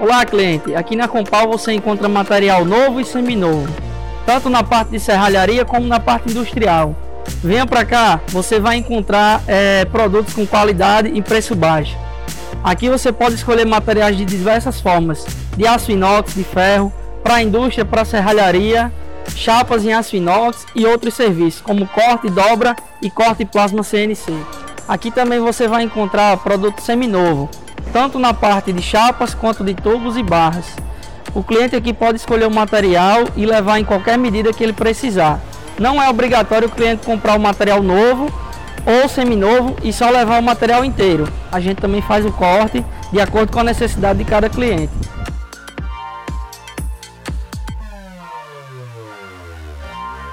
Olá, cliente. Aqui na Compal você encontra material novo e seminovo, tanto na parte de serralharia como na parte industrial. Venha para cá, você vai encontrar é, produtos com qualidade e preço baixo. Aqui você pode escolher materiais de diversas formas, de aço inox, de ferro, para a indústria, para serralharia, chapas em aço inox e outros serviços, como corte, dobra e corte plasma CNC. Aqui também você vai encontrar produto seminovo, tanto na parte de chapas quanto de tubos e barras. O cliente aqui pode escolher o material e levar em qualquer medida que ele precisar. Não é obrigatório o cliente comprar o material novo ou seminovo e só levar o material inteiro. A gente também faz o corte de acordo com a necessidade de cada cliente.